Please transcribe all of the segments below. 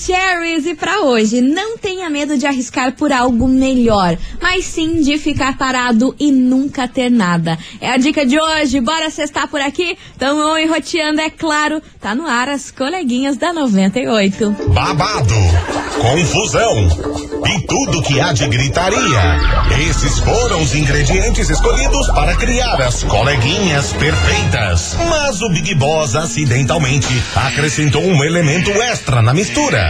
Maravicheries e para hoje, não tenha medo de arriscar por algo melhor, mas sim de ficar parado e nunca ter nada. É a dica de hoje, bora cestar por aqui? Tamo enroteando, é claro. Tá no ar as coleguinhas da 98. Babado, confusão e tudo que há de gritaria. Esses foram os ingredientes escolhidos para criar as coleguinhas perfeitas. Mas o Big Boss acidentalmente acrescentou um elemento extra na mistura: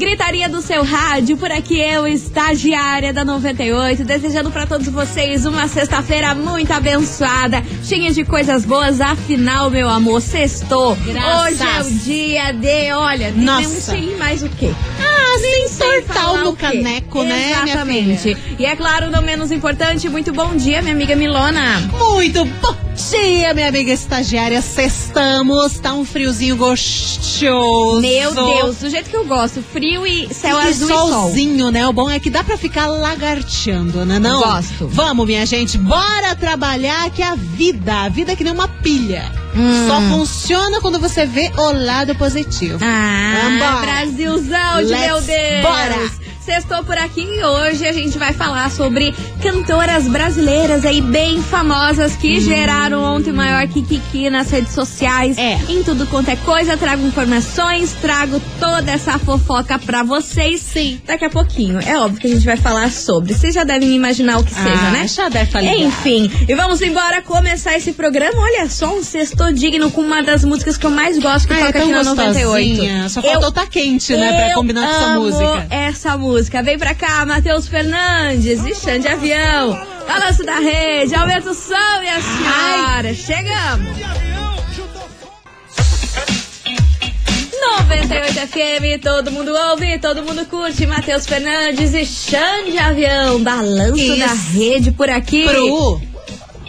Gritaria do seu rádio, por aqui eu, estagiária da 98, desejando para todos vocês uma sexta-feira muito abençoada, cheia de coisas boas, afinal, meu amor, sextou. Graças. Hoje é o dia de, olha, Nossa. não sei mais o quê. Ah, sem falar no o caneco, né, Exatamente. E é claro, não menos importante, muito bom dia, minha amiga Milona. Muito bom dia, minha amiga estagiária. Sextamos, tá um friozinho gostoso. Meu Deus, do jeito que eu gosto, frio e céu e azul e sol. solzinho, né? O bom é que dá pra ficar lagarteando, né? Não? Gosto. Vamos, minha gente, bora trabalhar que a vida, a vida é que nem uma pilha. Hum. Só funciona quando você vê o lado positivo. Ah, Vambora. Brasilzão de Let's meu Deus! bora. Sextou por aqui e hoje a gente vai falar sobre cantoras brasileiras aí bem famosas que geraram ontem maior kikiki nas redes sociais. É. Em tudo quanto é coisa, trago informações, trago toda essa fofoca pra vocês. Sim. Daqui a pouquinho. É óbvio que a gente vai falar sobre. Vocês já devem imaginar o que seja, Ah, né? já deve ligado. Enfim, e vamos embora começar esse programa. Olha só, um sexto digno com uma das músicas que eu mais gosto que Ah, é toca tão aqui na 98. gostosinha. Só Eu faltou tá quente, né? Pra eu combinar com essa música. essa música. Vem pra cá, Matheus Fernandes e Xande Avião. Balanço da rede, aumenta o som, minha senhora. Chegamos. 98 FM, todo mundo ouve, todo mundo curte. Matheus Fernandes e Xande Avião. Balanço Isso. da rede por aqui. Pro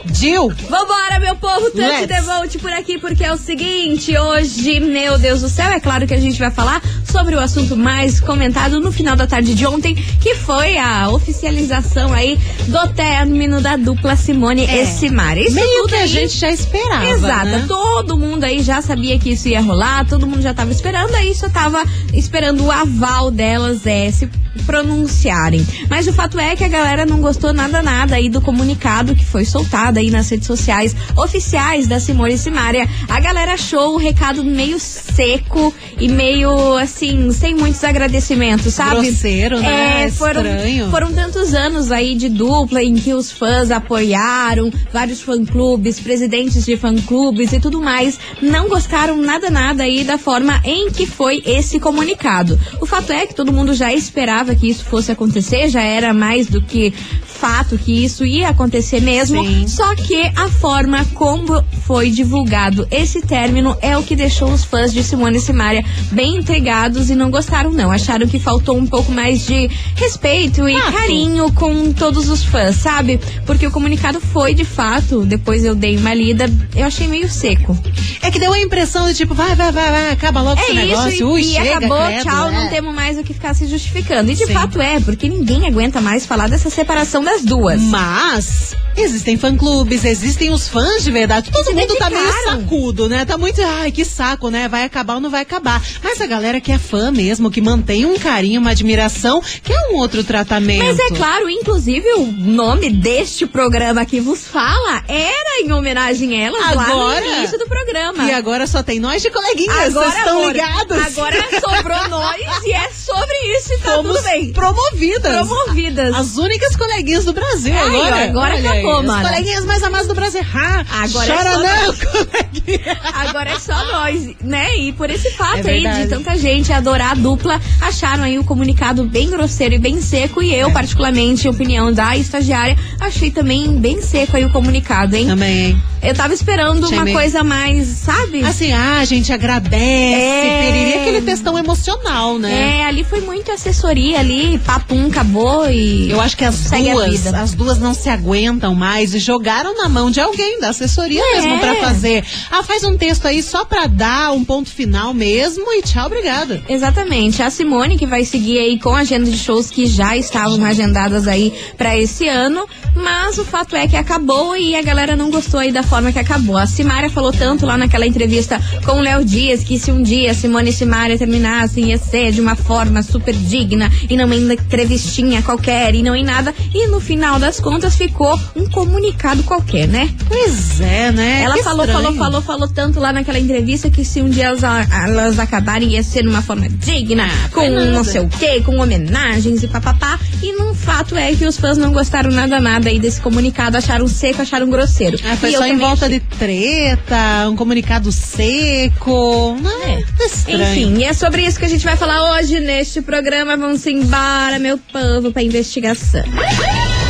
Dil. Vambora, meu povo, Tante. Devolte por aqui, porque é o seguinte, hoje, meu Deus do céu, é claro que a gente vai falar sobre o assunto mais comentado no final da tarde de ontem, que foi a oficialização aí do término da dupla Simone É. e Simara. Isso Meio tudo que a aí- gente já esperava. Exato, né? todo mundo aí já sabia que isso ia rolar, todo mundo já tava esperando, aí só tava esperando o aval delas é, se pronunciarem. Mas o fato é que a galera não gostou nada nada aí do comunicado que foi soltado aí nas redes sociais oficiais da Simone e Simária. A galera achou o recado meio seco e meio assim, sem muitos agradecimentos, sabe? Grosseiro, né? É, foram, Estranho. foram tantos anos aí de dupla em que os fãs apoiaram, vários fã-clubes, presidentes de fã-clubes e tudo mais, não gostaram nada, nada aí da forma em que foi esse comunicado. O fato é que todo mundo já esperava que isso fosse acontecer, já era mais do que fato que isso ia acontecer mesmo, Sim. Só que a forma como foi divulgado esse término é o que deixou os fãs de Simone e Simaria bem intrigados e não gostaram não, acharam que faltou um pouco mais de respeito e carinho com todos os fãs, sabe? Porque o comunicado foi de fato, depois eu dei uma lida, eu achei meio seco. É que deu a impressão de tipo, vai, vai, vai, vai, acaba logo É esse isso, negócio. e, Ui, e chega, acabou, credo, tchau, é. não temos mais o que ficar se justificando. E de Sim. fato é, porque ninguém aguenta mais falar dessa separação das duas. Mas existem fã-clubes, existem os fãs de verdade. Todo mundo tá meio sacudo, né? Tá muito, ai, que saco, né? Vai acabar ou não vai acabar. Mas a galera que é fã mesmo, que mantém um carinho, uma admiração, que é um outro tratamento. Mas é claro, inclusive o nome deste programa que vos fala era em homenagem a elas lá Agora? no início do programa. E agora só tem nós de coleguinhas, Agora, vocês estão amor, ligados? Agora sobrou nós e é sobre isso e tá Fomos tudo bem. promovidas. Promovidas. As únicas coleguinhas do Brasil ó, agora. agora Olha acabou, aí, mano. As coleguinhas mais amadas do Brasil. Ah, Agora é chora só não, coleguinha. Agora agora é só nós, né? E por esse fato É aí de tanta gente adorar a dupla, acharam aí o comunicado bem grosseiro e bem seco. E eu, É. particularmente, opinião da estagiária, achei também bem seco aí o comunicado, hein? Também? Eu tava esperando Achei uma meio- coisa mais, sabe? Assim, ah, a gente agradece, É. periria, aquele textão emocional, né? É, ali foi muito assessoria ali, papum, acabou e. Eu acho que as duas, as duas não se aguentam mais e jogaram na mão de alguém da assessoria É. mesmo pra fazer. Ah, faz um texto aí só pra dar um ponto final mesmo e tchau, obrigada. Exatamente. A Simone, que vai seguir aí com a agenda de shows que já estavam agendadas aí pra esse ano. Mas o fato é que acabou e a galera não gostou aí da forma que acabou. A Simária falou tanto lá naquela entrevista com o Léo Dias que se um dia Simone e Simária terminassem ia ser de uma forma super digna e não em entrevistinha qualquer e não em nada. E no final das contas ficou um comunicado qualquer, né? Pois é, né? Ela Que falou, estranho. falou, falou, falou tanto lá naquela entrevista que se um dia elas, elas acabarem ia ser de uma forma digna, com foi nada. não sei o quê, com homenagens e papapá. E num fato é que os fãs não gostaram nada nada aí desse comunicado, acharam seco, acharam grosseiro. Ah, foi E só em volta achei- de treta, um comunicado seco. Não, É. estranho. Enfim, e é sobre isso que a gente vai falar hoje neste programa. Vamos embora, meu povo, pra investigação.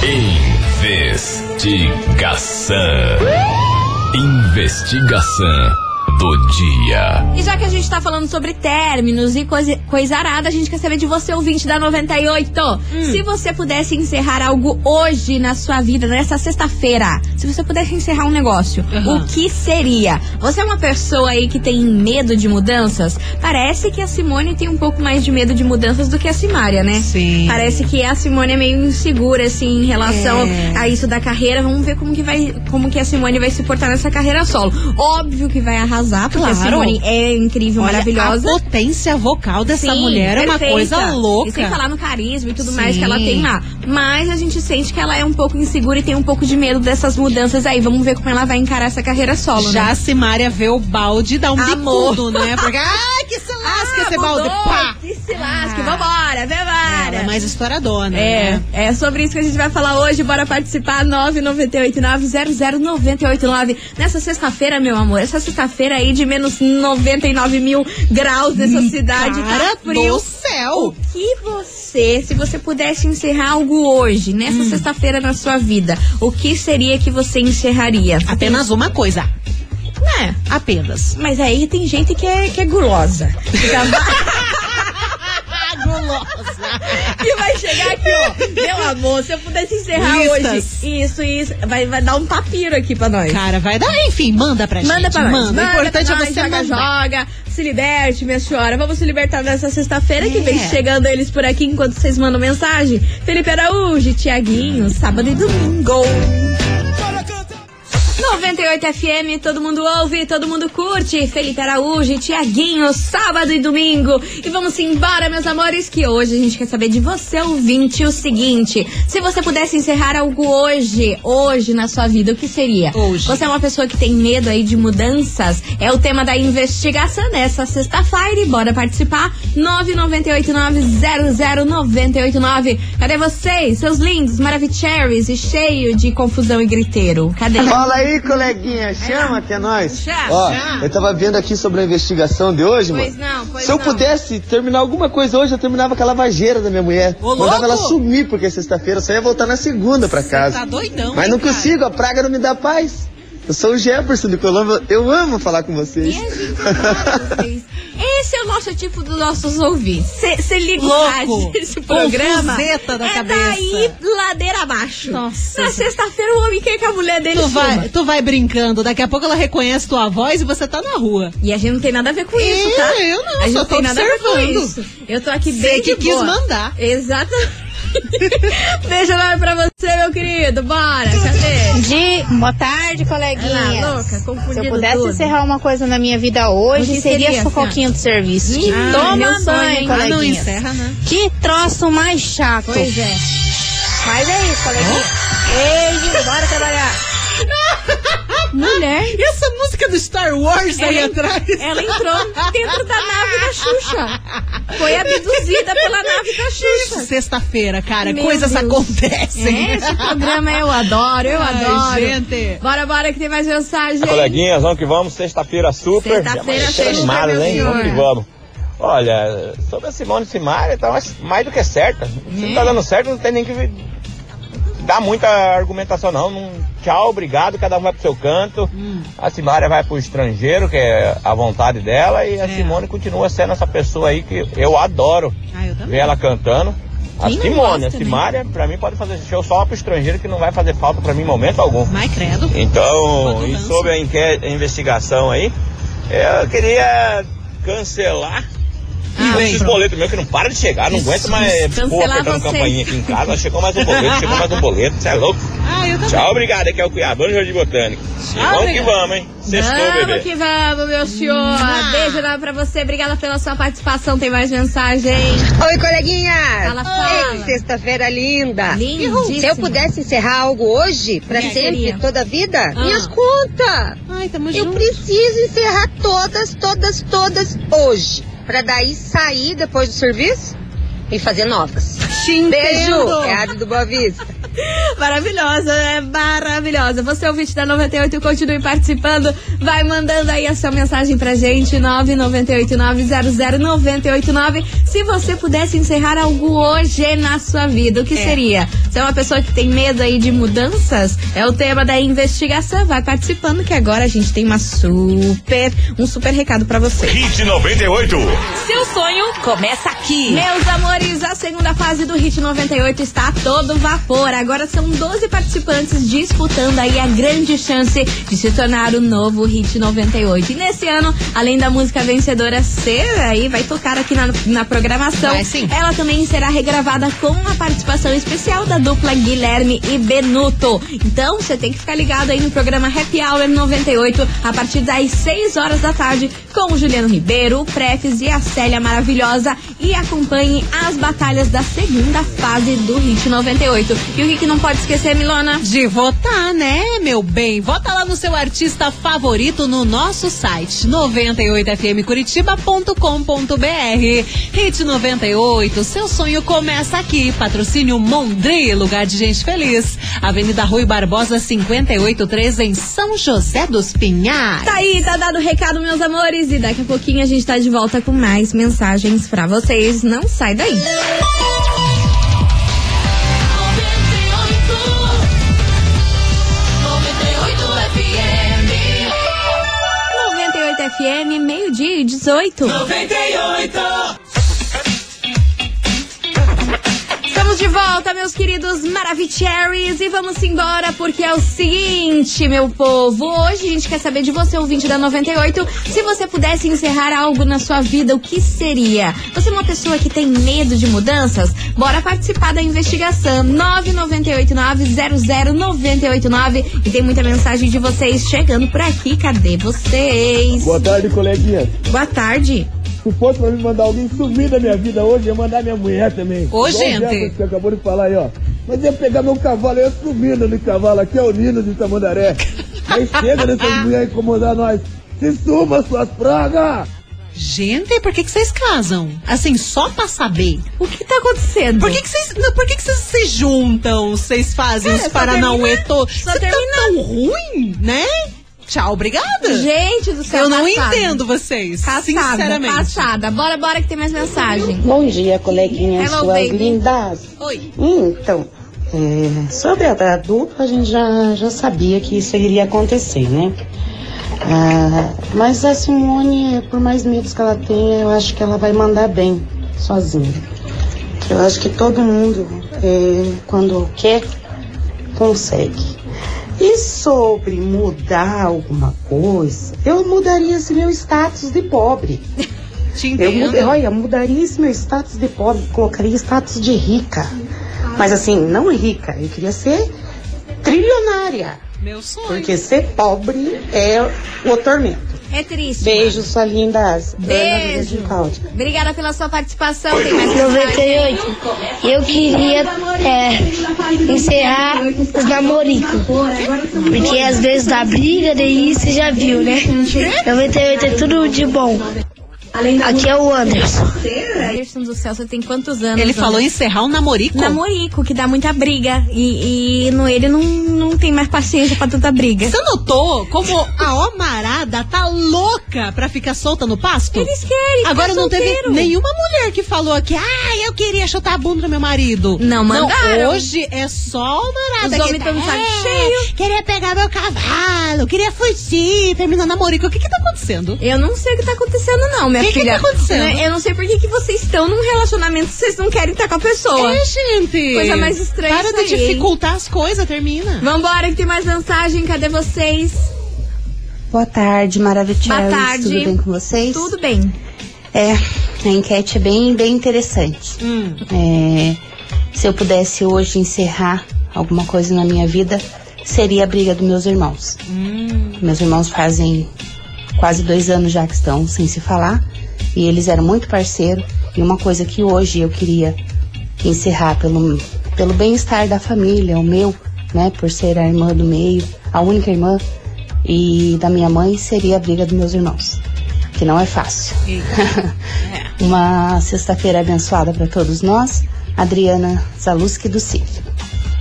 Investigação. Investigação do dia. E já que a gente tá falando sobre términos e coisa, coisa arada, a gente quer saber de você, ouvinte da 98. Hum. Se você pudesse encerrar algo hoje na sua vida, nessa sexta-feira, se você pudesse encerrar um negócio, Aham. o que seria? Você é uma pessoa aí que tem medo de mudanças? Parece que a Simone tem um pouco mais de medo de mudanças do que a Simária, né? Sim. Parece que a Simone é meio insegura, assim, em relação É. a isso da carreira. Vamos ver como que vai, como que a Simone vai se portar nessa carreira solo. Óbvio que vai arrasar, porque a Claro. Simone é incrível, Olha, maravilhosa. A potência vocal dessa Sim, mulher é uma coisa louca. E sem falar no carisma e tudo Sim. mais que ela tem lá. Mas a gente sente que ela é um pouco insegura e tem um pouco de medo dessas mudanças aí. Vamos ver como ela vai encarar essa carreira solo, Já né? a Simária vê o balde e dá um Amor. bicudo, né? Porque, ai, que se lasca esse Ah, balde. mudou, Pá! Que se lasque, Ah. vambora, vambora. Ela é mais estouradona, É, né? é sobre isso que a gente vai falar hoje. Bora participar. 998900989. Nessa sexta-feira, meu amor. Essa sexta-feira aí de menos 99 mil graus nessa cidade. Cara tá frio. do céu! O que você, se você pudesse encerrar algo hoje, nessa Hum. sexta-feira na sua vida, o que seria que você encerraria? Você Apenas uma coisa. tem- É, Apenas. mas aí tem gente que é, que é gulosa. Vai- que vai chegar aqui, ó. Meu amor, se eu pudesse encerrar Listas. hoje. Isso, isso. Vai, vai dar um papiro aqui pra nós. Cara, vai dar. Enfim, manda pra Manda gente. pra nós. Manda. O importante pra é nós, você joga, mandar. joga. Se liberte, minha senhora. Vamos se libertar nessa sexta-feira que É. vem chegando eles por aqui enquanto vocês mandam mensagem. Felipe Araújo, Tiaguinho, sábado e domingo. 98 FM, todo mundo ouve, todo mundo curte. Felipe Araújo, Tiaguinho, sábado e domingo. E vamos embora, meus amores, que hoje a gente quer saber de você, ouvinte, o seguinte: se você pudesse encerrar algo hoje, hoje na sua vida, o que seria? Hoje. Você é uma pessoa que tem medo aí de mudanças? É o tema da investigação nessa sexta-feira. E bora participar? 998900989. Cadê vocês, seus lindos, maravicheries e cheio de confusão e griteiro? Cadê? Fala aí, coleguinha, chama que é nós. Chama, Ó, chama. eu tava vendo aqui sobre a investigação de hoje, Pois mano. não, pois Se eu não. pudesse terminar alguma coisa hoje, eu terminava com a lavageira da minha mulher. Ô, Mandava louco! ela sumir, porque sexta-feira eu só ia voltar na segunda pra casa. Tá doidão, Mas hein, não cara? consigo, a praga não me dá paz. Eu sou o Jefferson do Colombo, eu amo falar com E vocês. a gente adora vocês. Esse é o nosso tipo dos nossos ouvintes. Você liga o Louco. rádio desse programa. Confuseta da é cabeça. daí ladeira abaixo. Nossa. Na sexta-feira o homem quer que a mulher dele Tu vai, tu vai brincando, daqui a pouco ela reconhece tua voz e você tá na rua. E a gente não tem nada a ver com Eu- isso, tá? eu não, a gente só não tô tem nada a ver com observando. isso. Eu tô aqui Você bem que de quis boa. mandar. Exatamente. Beijo enorme pra você, meu querido. Bora, cadê? Di, boa tarde, Ela coleguinhas. louca, Se eu pudesse tudo. encerrar uma coisa na minha vida hoje, seria seria, a fofoquinha do serviço. Que Ah, toma banho, hein? Ah, não encerra, né? Que troço mais chato. Pois é. Mas é isso, coleguinha. Beijo, bora trabalhar. Mulher, E essa música do Star Wars aí Ela- atrás? ela entrou dentro da nave da Xuxa. Foi abduzida pela nave da Xuxa. Sexta-feira, cara, Meu coisas Deus. acontecem. É, esse programa eu adoro, eu Ai, adoro. gente. Bora, bora, que tem mais mensagem. Coleguinhas, vamos que vamos, sexta-feira super. Sexta-feira Já super, animada, meu hein? senhor. Vamos que vamos. Olha, sobre a Simone Simaria, tá mais, mais do que certa. Se Hum. não tá dando certo, não tem nem que dar muita argumentação, não. Não- Tchau, obrigado, cada um vai pro seu canto. Hum. A Simaria vai pro estrangeiro, que é a vontade dela, e a É. Simone continua sendo essa pessoa aí que eu adoro Ah, eu ver ela cantando. A Quem Simone, a né? Simaria, pra mim pode fazer show só pro estrangeiro, que não vai fazer falta pra mim em momento algum. Mas credo. Então, e sobre a, a investigação aí, eu queria cancelar Ah, esses pronto. boletos meus que não para de chegar, não aguento mais pô, Cancelar apertando você. campainha aqui em casa. Chegou mais um boleto, chegou mais um boleto, você é louco. Ah, eu também. Tchau, obrigado, aqui é o Cuiabano Jardim Botânico. E Ah, vamos que vamos, hein? Sextou, Vamos bebê. que vamos, meu senhor. Mua. Beijo enorme pra você. Obrigada pela sua participação. Tem mais mensagem. Oi, coleguinha! Fala, fala. Ei, sexta-feira linda! Lindíssima. Se eu pudesse encerrar algo hoje, pra Que sempre, seria? toda a vida, Ah. minhas contas! Ai, tamo Eu junto. preciso encerrar todas, todas, todas hoje. Pra daí sair depois do serviço e fazer novas. Te Beijo! entendo. É a do Boa Vista. Maravilhosa, é maravilhosa. Você é o 20 da 98, continue participando. Vai mandando aí a sua mensagem pra gente, 998900989. Se você pudesse encerrar algo hoje na sua vida, o que seria? Você é uma pessoa que tem medo aí de mudanças? É o tema da investigação. Vai participando que agora a gente tem uma super, um super recado pra você. Hit 98. Seu sonho começa aqui. Meus amores, a segunda fase do Hit 98 está a todo vapor. Agora são 12 participantes disputando aí a grande chance de se tornar o novo Hit 98. E nesse ano, além da música vencedora ser aí, vai tocar aqui na, na programação. Vai sim. Ela também será regravada com a participação especial da dupla Guilherme e Benuto. Então, você tem que ficar ligado aí no programa Happy Hour 98 a partir das 6 horas da tarde com o Juliano Ribeiro, o Prefes e a Célia Maravilhosa e acompanhe as batalhas da segunda fase do Hit 98. E o que, que não pode esquecer, Milona? De votar, né, meu bem? Vota lá no seu artista favorito no nosso site 98fmcuritiba.com.br. Hit 98, seu sonho começa aqui. Patrocínio Mondri, lugar de gente feliz. Avenida Rui Barbosa, 583, em São José dos Pinhais. Tá aí, tá dado o recado, meus amores. E daqui a pouquinho a gente tá de volta com mais mensagens para vocês. Não sai daí. FM, meio-dia e 18. 98! Volta, meus queridos Maravicheries, e vamos embora porque é o seguinte, meu povo. Hoje a gente quer saber de você, ouvinte da 98, se você pudesse encerrar algo na sua vida, o que seria? Você é uma pessoa que tem medo de mudanças? Bora participar da investigação 998900989 e tem muita mensagem de vocês chegando por aqui. Cadê vocês? Boa tarde, coleguinha. Boa tarde. Se fosse pra me mandar alguém sumir da minha vida hoje, ia mandar minha mulher também. Ô, Igual gente. Que acabou de falar aí, ó. Mas ia pegar meu cavalo, eu ia sumindo no cavalo. Aqui é o Nino de Tamandaré. Aí chega dessas mulheres incomodar nós. Se suma, suas pragas! Gente, por que, que vocês casam? Assim, só pra saber. O que tá acontecendo? Por que, que vocês. não, Por que, que vocês se juntam? Vocês fazem É, os Paranauê todos. só Você tá termina- tão ruim, né? Tchau, obrigada. Gente do céu, Eu não passada. entendo vocês. Passada, sinceramente. passada. Bora, bora que tem mais mensagem. Bom dia, coleguinhas, Hello, suas baby. lindas. Oi. Então, é, sobre a da dupla, a gente já, já sabia que isso iria acontecer, né? Ah, mas a Simone, por mais medos que ela tenha, eu acho que ela vai mandar bem, sozinha. Eu acho que todo mundo, é, quando quer, consegue. E sobre mudar alguma coisa, eu mudaria esse meu status de pobre. Te Eu entendo. muda- olha, mudaria esse meu status de pobre, colocaria status de rica. Mas assim, não rica, eu queria ser trilionária. Meu sonho. Porque ser pobre é o tormento. É triste. Beijo, sua linda. Beijo. Obrigada pela sua participação. Tem mais mensagem? 98. Eu queria é, encerrar os namoricos. Porque às vezes dá briga, daí você já viu, né? 98 é tudo de bom. Aqui é o Anderson. Anderson do céu, você tem quantos anos? Ele falou Anderson? encerrar o namorico? Namorico, que dá muita briga. E, e no, ele não, não tem mais paciência pra tanta briga. Você notou como a Omarada tá louca pra ficar solta no pasto? Eles querem. Agora não teve solteiro. nenhuma mulher que falou aqui, ah, eu queria chutar a bunda do meu marido. Não mandaram. hoje é só o Marada. Os que homens tão de saco "É, cheio." Queria pegar meu cavalo, queria fugir, terminar namorico. O que que tá acontecendo? Eu não sei o que tá acontecendo, não, minha Que que filha. tá acontecendo? Né, Eu não sei por que, que vocês estão num relacionamento se vocês não querem estar com a pessoa. É, gente. Coisa mais estranha Para isso de aí, hein? dificultar as coisas, termina. Vambora, que tem mais mensagem. Cadê vocês? Boa tarde, maravilhosa. Boa tarde. Tudo bem com vocês? Tudo bem. É, a enquete é bem, bem interessante. Hum. É, se eu pudesse hoje encerrar alguma coisa na minha vida, seria a briga dos meus irmãos. Hum. Meus irmãos fazem quase dois anos já que estão sem se falar e eles eram muito parceiros. E uma coisa que hoje eu queria encerrar pelo, pelo bem-estar da família, o meu, né, por ser a irmã do meio, a única irmã e da minha mãe, seria a briga dos meus irmãos, que não é fácil. Uma sexta-feira abençoada para todos nós. Adriana Zaluski do CIF.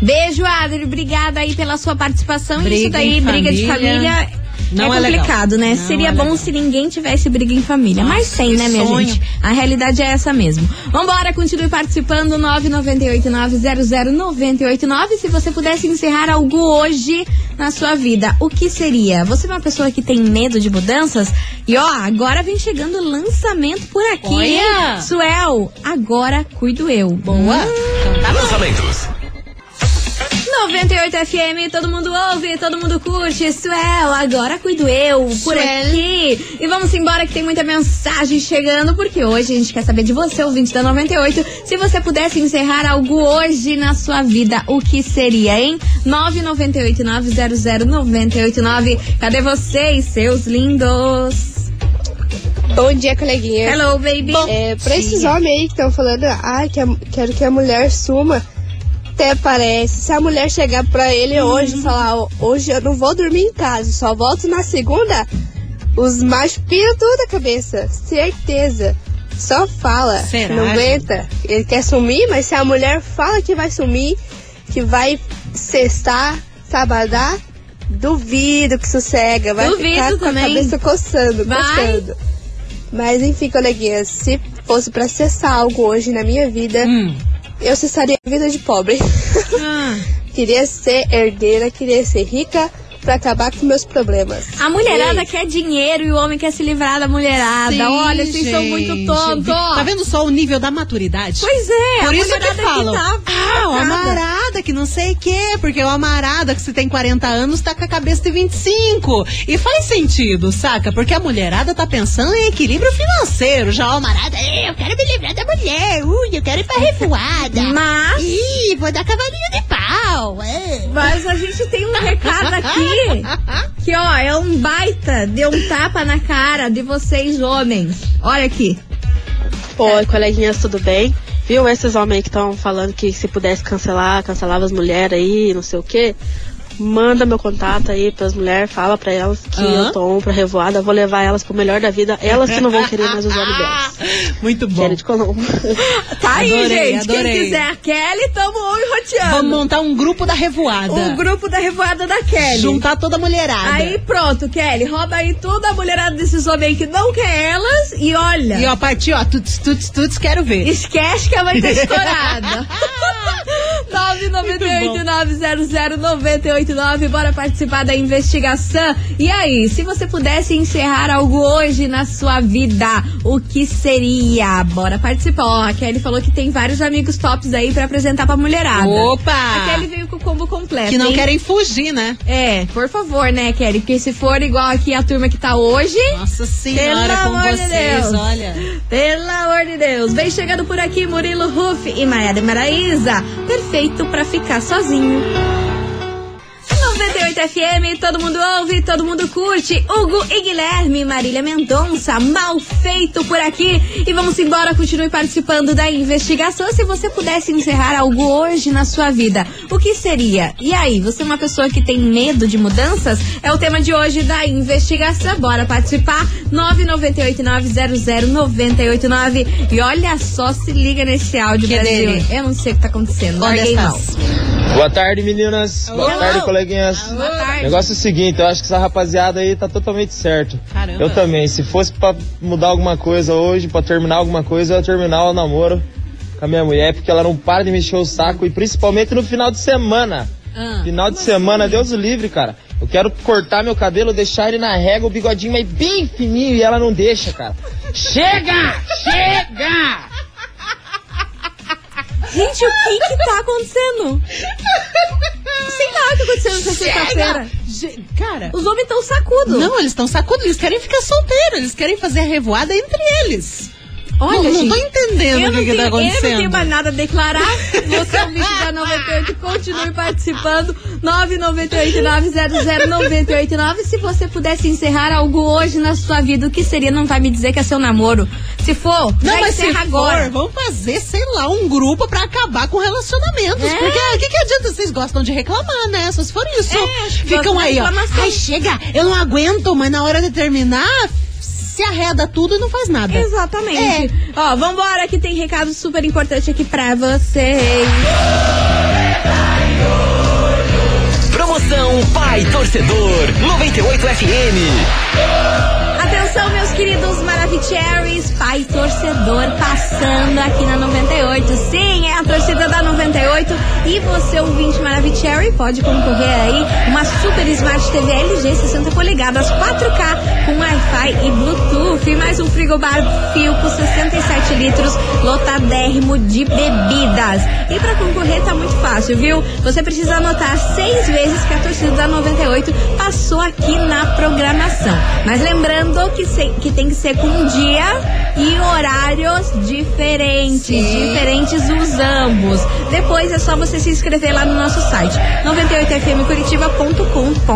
Beijo, Adri. Obrigada aí pela sua participação. Briga Isso daí, em briga de família, família. Não é é legal. complicado, né? Não Seria é bom legal. se ninguém tivesse briga em família. Mas tem, né, minha sonho. gente? A realidade é essa mesmo. Vambora, continue participando. 998900989. Se você pudesse encerrar algo hoje na sua vida, o que seria? Você é uma pessoa que tem medo de mudanças? E ó, agora vem chegando o lançamento por aqui. Olha! Suel, agora cuido eu. Boa. Hum. Então tá bom. Lançamentos. 98 FM, todo mundo ouve, todo mundo curte. Suel, agora cuido eu por Suel. aqui. E vamos embora que tem muita mensagem chegando, porque hoje a gente quer saber de você, ouvinte da 98. Se você pudesse encerrar algo hoje na sua vida, o que seria, hein? 998-900-989. Cadê vocês, seus lindos? Bom dia, coleguinha. Hello, baby. É, pra esses homens aí que estão falando, ah, que a- quero que a mulher suma. Até parece, se a mulher chegar pra ele hoje e falar, "Ó, hoje eu não vou dormir em casa, só volto na segunda, os machos piram tudo a cabeça, certeza. Só fala, Será, não aguenta. Ele quer sumir, mas se a mulher fala que vai sumir, que vai cestar, sabadar, duvido que sossega, vai Duvido ficar com também. a cabeça coçando, Vai. coçando. Mas enfim, coleguinha, se fosse pra cessar algo hoje na minha vida, Hum. Eu cessaria a vida de pobre. Ah, queria ser herdeira, queria ser rica pra acabar com meus problemas. a mulherada Sim. quer dinheiro e o homem quer se livrar da mulherada. Sim, Olha, vocês são gente. muito tontos. Tá vendo só o nível da maturidade? Pois é, Por a isso que falam. tá ah, o amarada que não sei o quê. Porque o amarada que se tem 40 anos tá com a cabeça de 25. E faz sentido, saca? Porque a mulherada tá pensando em equilíbrio financeiro. Já o amarada, "É, eu quero me livrar da mulher. Ui, eu quero ir pra revoada. Mas, Ih, vou dar cavalinho de é." mas a gente tem um recado aqui. Que, ó, é um baita, deu um tapa na cara de vocês, homens. Olha aqui. Oi, coleguinhas, tudo bem? Viu esses homens aí que estão falando que se pudesse cancelar, cancelava as mulheres aí, não sei o quê? Manda meu contato aí pras mulheres, fala pra elas que eu tô um pra revoada, vou levar elas pro melhor da vida, elas que não vão querer mais os homens delas. Muito bom. Quero de Colombo. Tá aí, Adorei, gente. adorei. Quem quiser a Kelly, tamo on e roteando. Vamos montar um grupo da revoada. O grupo da revoada da Kelly. Juntar toda a mulherada. Aí pronto, Kelly, rouba aí toda a mulherada desses homens que não quer elas e olha. E ó, a partir, ó, tuts, tuts, tuts, quero ver. Esquece que vai ter estourada. 998-900-989. Bora participar da investigação. E aí, se você pudesse encerrar algo hoje na sua vida, o que seria? Bora participar. Ó, a Kelly falou que tem vários amigos tops aí pra apresentar pra mulherada. Opa! A Kelly veio com o combo completo. Que não hein? querem fugir, né? É, por favor, né, Kelly? Porque se for igual aqui a turma que tá hoje. Nossa senhora, Pelo com amor de vocês, Deus. olha. Pelo amor de Deus. Vem chegando por aqui Murilo Ruff e Maiara Maraíza. Perfeito pra ficar sozinho. 98 98 FM, todo mundo ouve, todo mundo curte. Hugo e Guilherme, Marília Mendonça, mal feito por aqui. E vamos embora, continue participando da investigação. Se você pudesse encerrar algo hoje na sua vida, o que seria? E aí, você é uma pessoa que tem medo de mudanças? É o tema de hoje da investigação. Bora participar? 998900989. E olha só, se liga nesse áudio, Que Brasil. dele? Eu não sei o que tá acontecendo. Olha mão. Boa tarde, meninas. Boa Hello. tarde, coleguinhas. Boa tarde. O negócio é o seguinte, eu acho que essa rapaziada aí tá totalmente certo. Caramba. Eu também. Se fosse pra mudar alguma coisa hoje, pra terminar alguma coisa, eu ia terminar o namoro com a minha mulher, porque ela não para de mexer o saco, e principalmente no final de semana. Ah, Final de semana, Deus o livre, cara. Eu quero cortar meu cabelo, deixar ele na régua, o bigodinho mas bem fininho, e ela não deixa, cara. Chega! Chega! Gente, o que que tá acontecendo? Sei lá o que aconteceu nessa sexta-feira. Ge- Cara. Os homens tão sacudo. Não, eles estão sacudos, eles querem ficar solteiros, eles querem fazer a revoada entre eles. Olha, não, não tô gente, entendendo eu o não que, que tá tenho- Eu não acontecendo. tenho mais nada a declarar. Você é bicho da 98, continue participando. 998-900-989. Se você pudesse encerrar algo hoje na sua vida, o que seria? Não vai me dizer que é seu namoro. Se for, Não, vai mas se encerrar for, agora. vamos fazer, sei lá, um grupo pra acabar com relacionamentos. É. Porque o que, que adianta? Vocês gostam de reclamar, né? Só se for isso. É, Ficam aí, ó. Ai, chega, eu não aguento, mas na hora de terminar, se arreda tudo e não faz nada. Exatamente. Ó, vambora que tem recado super importante aqui pra vocês. Promoção Pai Torcedor 98 FM. Atenção, meus queridos Maravicheries, pai torcedor passando aqui na 98. Sim, é a torcida da 98. E você, ouvinte Maravicherry, pode concorrer aí uma Super Smart TV LG 60 polegadas 4K com Wi-Fi e Bluetooth. E mais um frigobar Filco 67 litros, lotadérrimo de bebidas. E pra concorrer tá muito fácil, viu? Você precisa anotar seis vezes que a torcida da 98 passou aqui na programação. Mas lembrando que, se- que tem que ser com dia e horários diferentes. Diferentes os ambos. Depois é só você se inscrever lá no nosso site 98fmcuritiba.com.br.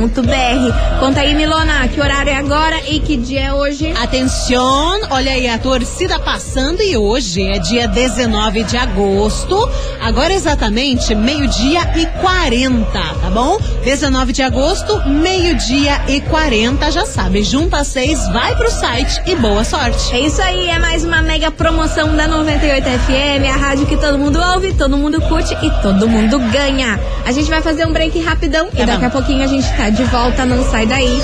Conta aí, Milona, que horário é agora e que dia é hoje? Atenção, olha aí a torcida passando e hoje é dia 19 de agosto. Agora exatamente meio-dia e 40, tá bom? 19 de agosto, meio-dia e 40, já sabe. Junta seis, vai pro site e boa sorte. É isso aí, é mais uma mega promoção da 98 FM, a rádio que todo mundo ouve, todo mundo curte e todo mundo ganha. A gente vai fazer um break rapidão e Tá daqui bom. a pouquinho a gente tá de volta, não sai daí.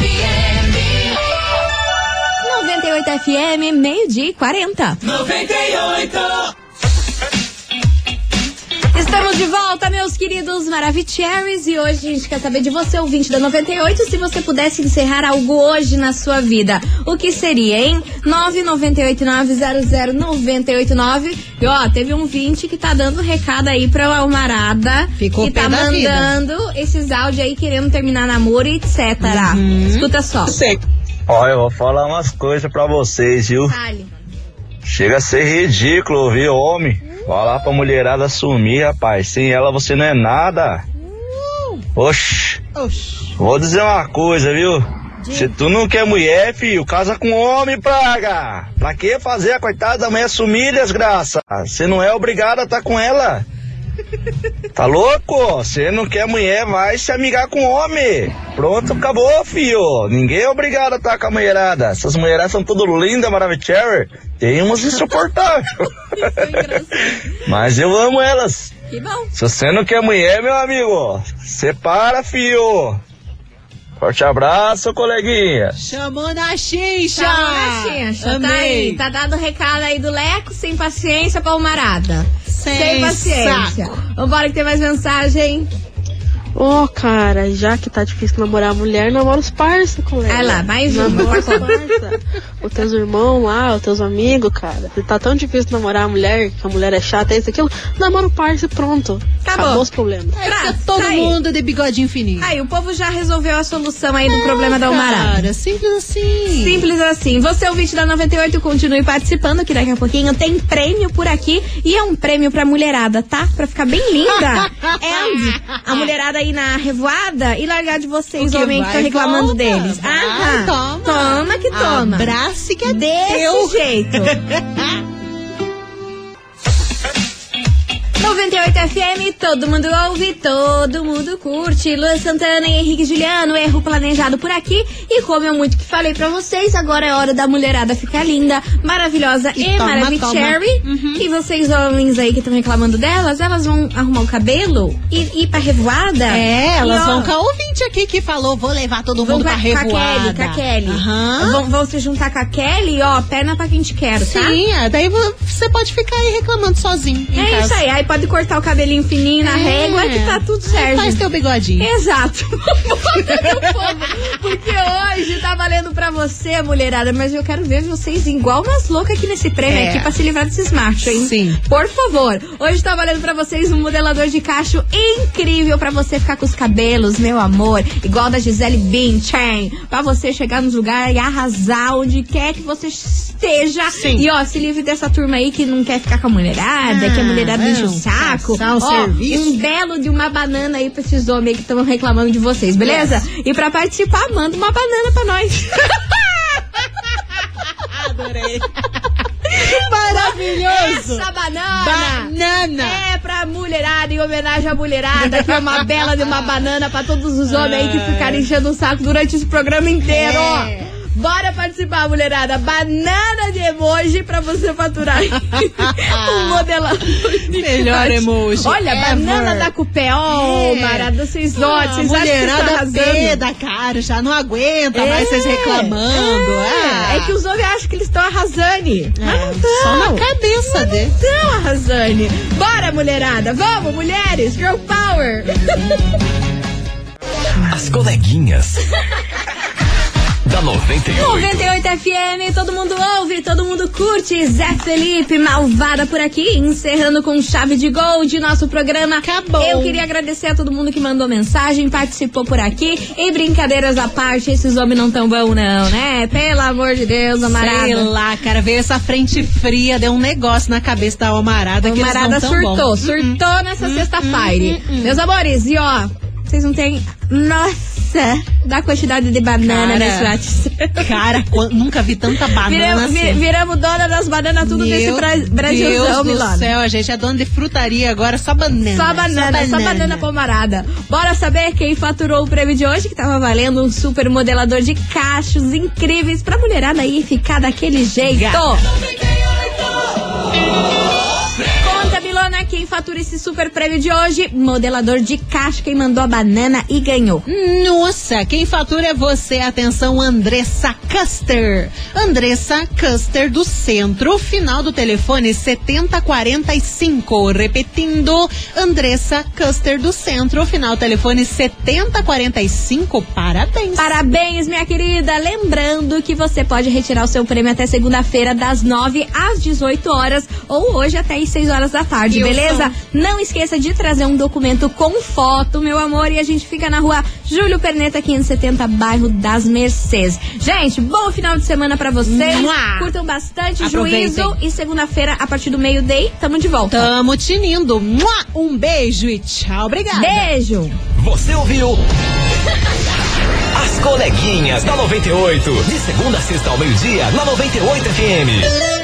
FM. 98 FM, meio-dia e 40. 98. Estamos de volta, meus queridos Maravicheries, e hoje a gente quer saber de você, ouvinte da 98, se você pudesse encerrar algo hoje na sua vida. O que seria, hein? 998900989. E ó, teve um 20 que tá dando recado aí pra Almarada. Ficou que tá da vida. mandando esses áudios aí querendo terminar namoro e etc. Uhum. Escuta só. Olha, eu vou falar umas coisas pra vocês, viu? Fale. Chega a ser ridículo, viu, homem? Falar pra mulherada sumir, rapaz. Sem ela você não é nada. Oxi. Vou dizer uma coisa, viu? Se tu não quer mulher, filho, casa com homem, praga. Pra que fazer a coitada da mulher sumir, desgraça? Você não é obrigado a estar com ela. Tá louco? Você não quer mulher, vai se amigar com homem. Pronto, acabou, filho. Ninguém é obrigado a estar com a mulherada. Essas mulheradas são tudo lindas, maravilhosas. Tem umas insuportáveis. Mas eu amo elas. Que bom. Se você não quer mulher, meu amigo, separa, filho. Forte abraço, coleguinha. Chamou na xixa! Tchau, Xincha. Tá aí, tá dado o recado aí do Leco, sem paciência pra Almarada. Sem Sem paciência. saco. Vambora que tem mais mensagem. Ô, cara, já que tá difícil namorar mulher, namora os parça, colega. Vai lá, mais uma, Namora os parça. Os teus irmãos lá, os teus amigos, cara. Se tá tão difícil namorar a mulher, que a mulher é chata, isso, aquilo, namora o parça e pronto. Acabou. Acabou os problemas. Tá, todo aí. mundo de bigodinho fininho. Aí, o povo já resolveu a solução aí do problema da Almarada. Cara, simples assim. Simples assim. Você, ouvinte da 98, continue participando, que daqui a pouquinho tem prêmio por aqui. E é um prêmio pra mulherada, tá? Pra ficar bem linda. And a mulherada aí na revoada e largar de vocês, O que homem, que vai, tá reclamando volta. deles. Vai, Aham. toma. Toma que toma. Abrace que é Desse teu. jeito. 98 FM, todo mundo ouve, todo mundo curte. Luan Santana e Henrique Juliano, erro planejado por aqui. E como eu muito que falei pra vocês, agora é hora da mulherada ficar linda, maravilhosa e, E maravilhosa. Uhum. E vocês homens aí que estão reclamando delas, elas vão arrumar o cabelo e ir pra revoada. É, elas E, ó, vão com a ouvinte aqui que falou, vou levar todo mundo com a, pra com a revoada. Kelly, com a Kelly. Aham. Vão, vão se juntar com a Kelly, ó, perna pra quem te quero, tá? Sim, é, daí vo- você pode ficar aí reclamando sozinho. É isso aí, aí pode cortar o cabelinho fininho na É. régua que tá tudo certo. Faz teu bigodinho. Exato. Porque hoje tá valendo pra você, mulherada, mas eu quero ver vocês igual umas loucas aqui nesse prêmio É. aqui pra se livrar desses machos, hein? Sim. Por favor. Hoje tá valendo pra vocês um modelador de cacho incrível pra você ficar com os cabelos, meu amor, igual da Gisele Bündchen, pra você chegar nos lugares e arrasar onde quer que você esteja. Sim. E ó, se livre dessa turma aí que não quer ficar com a mulherada, que a Ah, mulherada enche o não, saco. Ó, serviço. um belo de uma banana aí pra esses homens que estão reclamando de vocês, beleza? E pra participar, manda uma banana pra nós. Adorei. Maravilhoso. Essa banana! Banana. É pra mulherada, em homenagem à mulherada, que é uma bela de uma banana pra todos os homens aí que ficaram enchendo o saco durante esse programa inteiro. É. Bora participar, mulherada. Banana de emoji pra você faturar. um modelador de Melhor emoji Olha, ever. banana da Cupé. Ó, É. Marada, vocês olham, Ah, vocês tá mulherada arrasando. peda, cara, já não aguenta mais vocês reclamando. É, É, é que os homens acham que eles estão arrasando. Mas não estão. Só na cabeça dele. Então, arrasane. Bora, mulherada. Vamos, mulheres. Girl power. As coleguinhas. da 98. 98 FM, todo mundo ouve, todo mundo curte. Zé Felipe, malvada por aqui, encerrando com chave de gol de nosso programa. Acabou. Eu queria agradecer a todo mundo que mandou mensagem, participou por aqui. E brincadeiras à parte, esses homens não tão bom não, né? Pelo amor de Deus, amarada. Sei lá, cara, veio essa frente fria, deu um negócio na cabeça da Almarada A que eles Marada não tão surtou, bom. surtou nessa sexta-feira. Meus amores, e ó, vocês não têm. Nossa, da quantidade de banana Cara, nesse. Cara, nunca vi tanta banana Viramos, assim. vi- viramos dona das bananas tudo nesse Meu Bra Brasilzão, Deus do Milano. céu, a gente é dona de frutaria agora, só banana. Só banana, só banana pomarada. Bora saber quem faturou o prêmio de hoje, que tava valendo um super modelador de cachos incríveis pra mulherada aí ficar daquele jeito. Milona, quem fatura esse super prêmio de hoje? Modelador de cacho, quem mandou a banana e ganhou. Nossa, quem fatura é você. Atenção, Andressa Custer. Andressa Custer do Centro, final do telefone 7045. Repetindo, Andressa Custer do Centro, final do telefone 7045. Parabéns. Parabéns, minha querida. Lembrando que você pode retirar o seu prêmio até segunda-feira, das 9 às 18 horas, ou hoje até às 6 horas da tarde, Wilson. beleza? Não esqueça de trazer um documento com foto, meu amor, e a gente fica na rua Júlio Perneta, 570, bairro das Mercês. Gente, bom final de semana pra vocês. Mua! Curtam bastante, Aproveitem. juízo. E segunda-feira, a partir do meio-day, tamo de volta. Tamo tinindo. Mua! Um beijo e tchau. Obrigada. Beijo! Você ouviu? As coleguinhas da 98. De segunda a sexta ao meio-dia, na 98 FM.